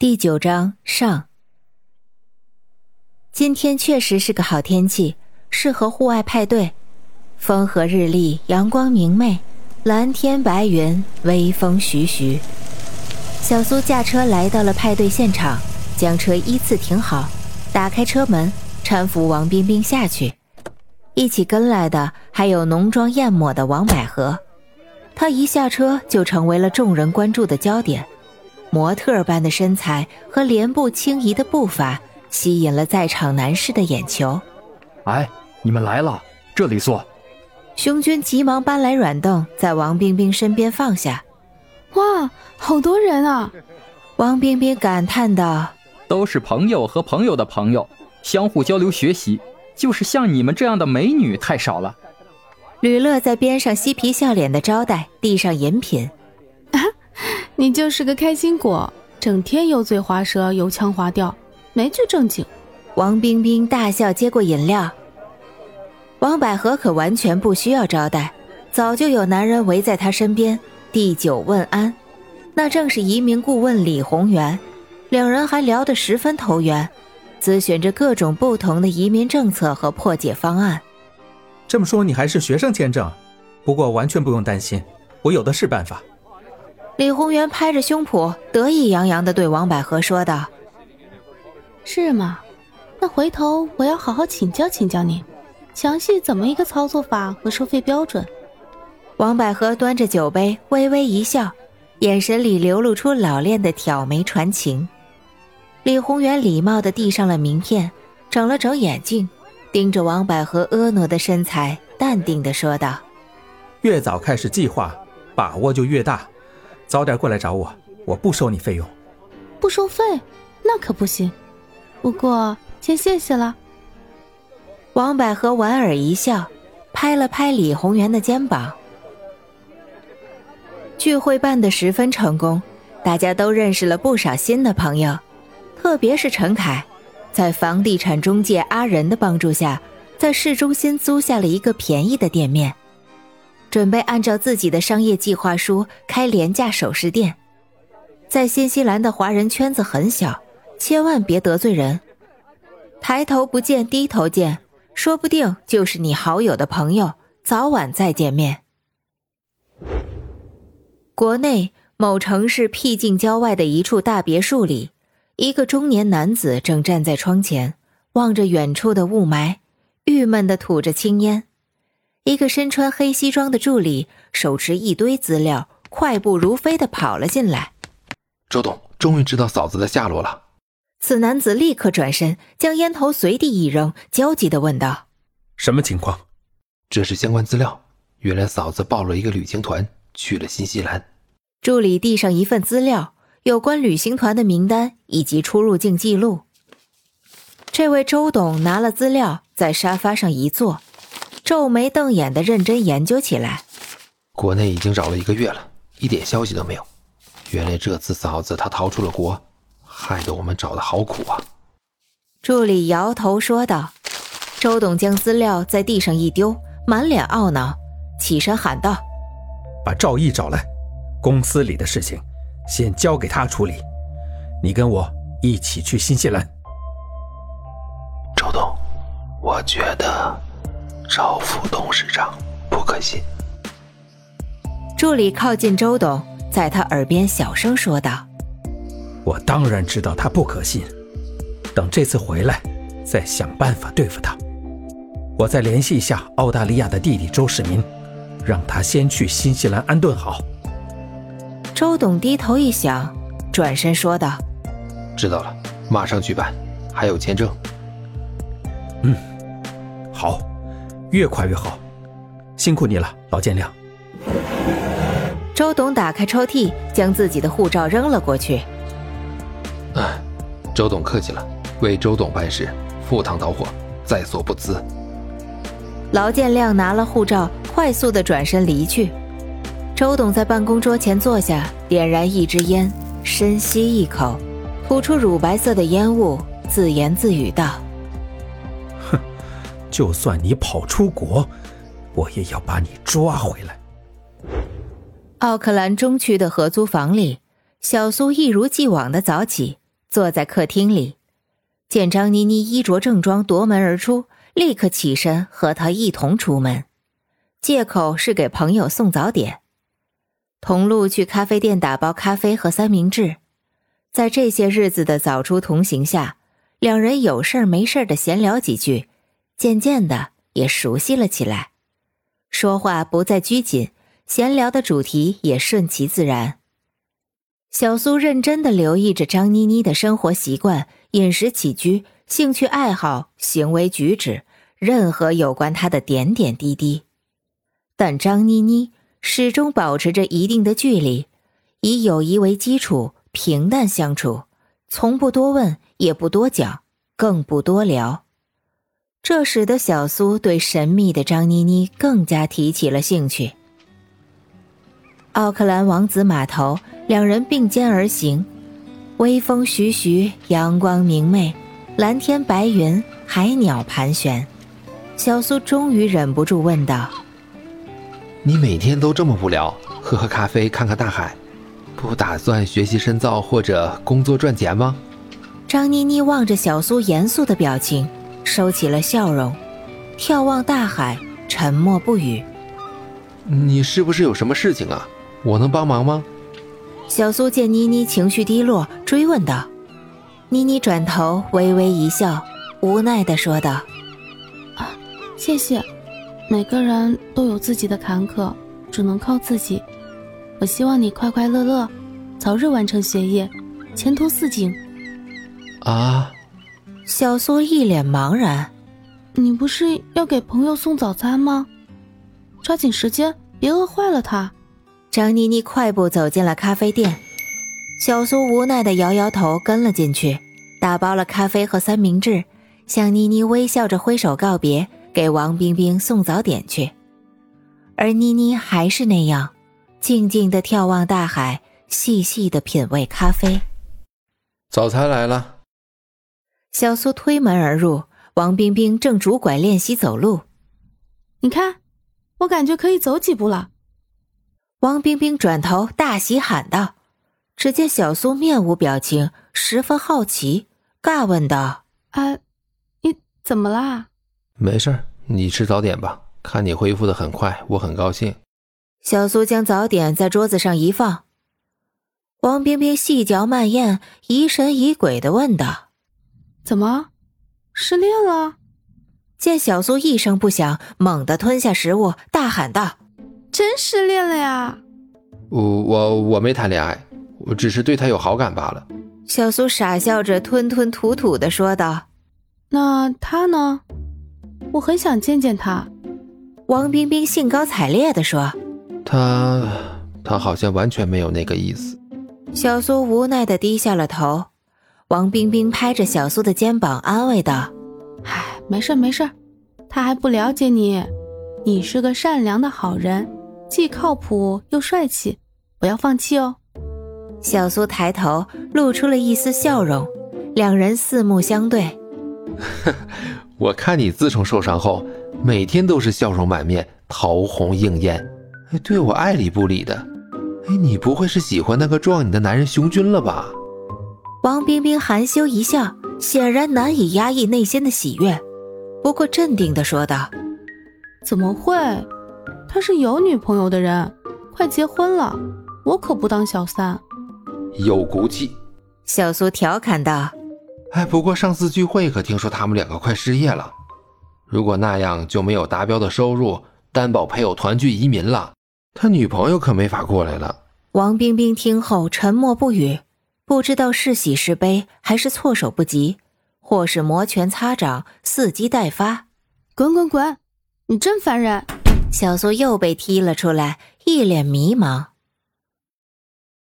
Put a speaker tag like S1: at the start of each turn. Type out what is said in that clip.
S1: 第九章上。今天确实是个好天气，适合户外派对。风和日丽，阳光明媚，蓝天白云，微风徐徐。小苏驾车来到了派对现场，将车依次停好，打开车门，搀扶王冰冰下去。一起跟来的还有浓妆艳抹的王百合，她一下车就成为了众人关注的焦点。模特般的身材和莲步轻移的步伐，吸引了在场男士的眼球。
S2: 哎，你们来了，这里坐。
S1: 熊军急忙搬来软凳，在王冰冰身边放下。
S3: 哇，好多人啊！
S1: 王冰冰感叹道：“
S2: 都是朋友和朋友的朋友，相互交流学习。就是像你们这样的美女太少了。”
S1: 吕乐在边上嬉皮笑脸的招待，递上饮品。
S3: 你就是个开心果，整天油嘴滑舌、油腔滑调，没句正经。
S1: 王冰冰大笑，接过饮料。王百合可完全不需要招待，早就有男人围在她身边递酒问安。那正是移民顾问李宏源，两人还聊得十分投缘，咨询着各种不同的移民政策和破解方案。
S4: 这么说，你还是学生签证？不过完全不用担心，我有的是办法。
S1: 李宏源拍着胸脯，得意洋洋的对王百合说道：“
S3: 是吗？那回头我要好好请教请教您，详细怎么一个操作法和收费标准。”
S1: 王百合端着酒杯，微微一笑，眼神里流露出老练的挑眉传情。李宏源礼貌地递上了名片，整了整眼镜，盯着王百合婀娜的身材，淡定的说道：“
S4: 越早开始计划，把握就越大。”早点过来找我，我不收你费用。
S3: 不收费？那可不行。不过先谢谢了。
S1: 王百合莞尔一笑，拍了拍李宏源的肩膀。聚会办得十分成功，大家都认识了不少新的朋友。特别是陈凯，在房地产中介阿仁的帮助下，在市中心租下了一个便宜的店面。准备按照自己的商业计划书开廉价首饰店，在新西兰的华人圈子很小，千万别得罪人。抬头不见低头见，说不定就是你好友的朋友，早晚再见面。国内某城市僻静郊外的一处大别墅里，一个中年男子正站在窗前，望着远处的雾霾，郁闷的吐着青烟。一个身穿黑西装的助理手持一堆资料，快步如飞的跑了进来。
S5: 周董终于知道嫂子的下落了。
S1: 此男子立刻转身，将烟头随地一扔，焦急的问道：“
S4: 什么情况？”
S5: 这是相关资料。原来嫂子报了一个旅行团去了新西兰。
S1: 助理递上一份资料，有关旅行团的名单以及出入境记录。这位周董拿了资料，在沙发上一坐。皱眉瞪眼的认真研究起来。
S5: 国内已经找了一个月了，一点消息都没有。原来这次嫂子她逃出了国，害得我们找的好苦啊！
S1: 助理摇头说道。周董将资料在地上一丢，满脸懊恼，起身喊道：“
S4: 把赵毅找来，公司里的事情先交给他处理。你跟我一起去新西兰。”
S5: 周董，我觉得。赵副董事长不可信。
S1: 助理靠近周董，在他耳边小声说道：“
S4: 我当然知道他不可信，等这次回来，再想办法对付他。我再联系一下澳大利亚的弟弟周世民，让他先去新西兰安顿好。”
S1: 周董低头一想，转身说道：“
S5: 知道了，马上去办，还有签证。”
S4: 嗯，好。越快越好，辛苦你了，老见谅。
S1: 周董打开抽屉，将自己的护照扔了过去。
S5: 哎，周董客气了，为周董办事，赴汤蹈火，在所不辞。
S1: 劳建亮拿了护照，快速的转身离去。周董在办公桌前坐下，点燃一支烟，深吸一口，吐出乳白色的烟雾，自言自语道。
S4: 就算你跑出国，我也要把你抓回来。
S1: 奥克兰中区的合租房里，小苏一如既往的早起，坐在客厅里，见张妮妮衣着正装夺门而出，立刻起身和她一同出门，借口是给朋友送早点。同路去咖啡店打包咖啡和三明治，在这些日子的早出同行下，两人有事儿没事儿的闲聊几句，渐渐的也熟悉了起来，说话不再拘谨，闲聊的主题也顺其自然。小苏认真的留意着张妮妮的生活习惯、饮食起居、兴趣爱好、行为举止，任何有关她的点点滴滴，但张妮妮。始终保持着一定的距离，以友谊为基础，平淡相处，从不多问，也不多讲，更不多聊。这使得小苏对神秘的张妮妮更加提起了兴趣。奥克兰王子码头，两人并肩而行，微风徐徐，阳光明媚，蓝天白云，海鸟盘旋。小苏终于忍不住问道。
S5: 你每天都这么无聊，喝喝咖啡，看看大海，不打算学习深造或者工作赚钱吗？
S1: 张妮妮望着小苏严肃的表情，收起了笑容，眺望大海，沉默不语。
S5: 你是不是有什么事情啊？我能帮忙吗？
S1: 小苏见妮妮情绪低落，追问道。妮妮转头微微一笑，无奈的说道：“
S3: 啊，谢谢。”每个人都有自己的坎坷，只能靠自己。我希望你快快乐乐，早日完成学业，前途似锦。
S5: 啊！
S1: 小苏一脸茫然。
S3: 你不是要给朋友送早餐吗？抓紧时间，别饿坏了他。
S1: 张妮妮快步走进了咖啡店，小苏无奈的摇摇头，跟了进去，打包了咖啡和三明治，向妮妮微笑着挥手告别。给王冰冰送早点去，而妮妮还是那样，静静的眺望大海，细细的品味咖啡。
S5: 早餐来了。
S1: 小苏推门而入，王冰冰正拄拐练习走路。
S3: 你看，我感觉可以走几步了。
S1: 王冰冰转头大喜喊道：“只见小苏面无表情，十分好奇，尬问道：‘
S3: 啊，你怎么啦？’
S5: 没事儿，你吃早点吧。看你恢复的很快，我很高兴。
S1: 小苏将早点在桌子上一放，王冰冰细嚼慢咽，疑神疑鬼的问道：“
S3: 怎么，失恋了？”
S1: 见小苏一声不响，猛地吞下食物，大喊道：“
S3: 真失恋了呀！”“
S5: 我我我没谈恋爱，我只是对他有好感罢了。”
S1: 小苏傻笑着，吞吞吐吐的说道：“
S3: 那他呢？”我很想见见他，
S1: 王冰冰兴高采烈的说：“
S5: 他，他好像完全没有那个意思。”
S1: 小苏无奈的低下了头。王冰冰拍着小苏的肩膀安慰道：“
S3: 哎，没事没事，他还不了解你，你是个善良的好人，既靠谱又帅气，不要放弃哦。”
S1: 小苏抬头露出了一丝笑容，两人四目相对。
S5: 我看你自从受伤后，每天都是笑容满面、桃红映艳，对我爱理不理的。哎，你不会是喜欢那个撞你的男人熊军了吧？
S1: 王冰冰含羞一笑，显然难以压抑内心的喜悦，不过镇定的说道：“
S3: 怎么会？他是有女朋友的人，快结婚了，我可不当小三。”
S5: 有骨气，
S1: 小苏调侃道。
S5: 哎，不过上次聚会可听说他们两个快失业了，如果那样就没有达标的收入，担保配偶团聚移民了，他女朋友可没法过来了。
S1: 王冰冰听后沉默不语，不知道是喜是悲，还是措手不及，或是摩拳擦掌，伺机待发。
S3: 滚滚滚！你真烦人！
S1: 小苏又被踢了出来，一脸迷茫。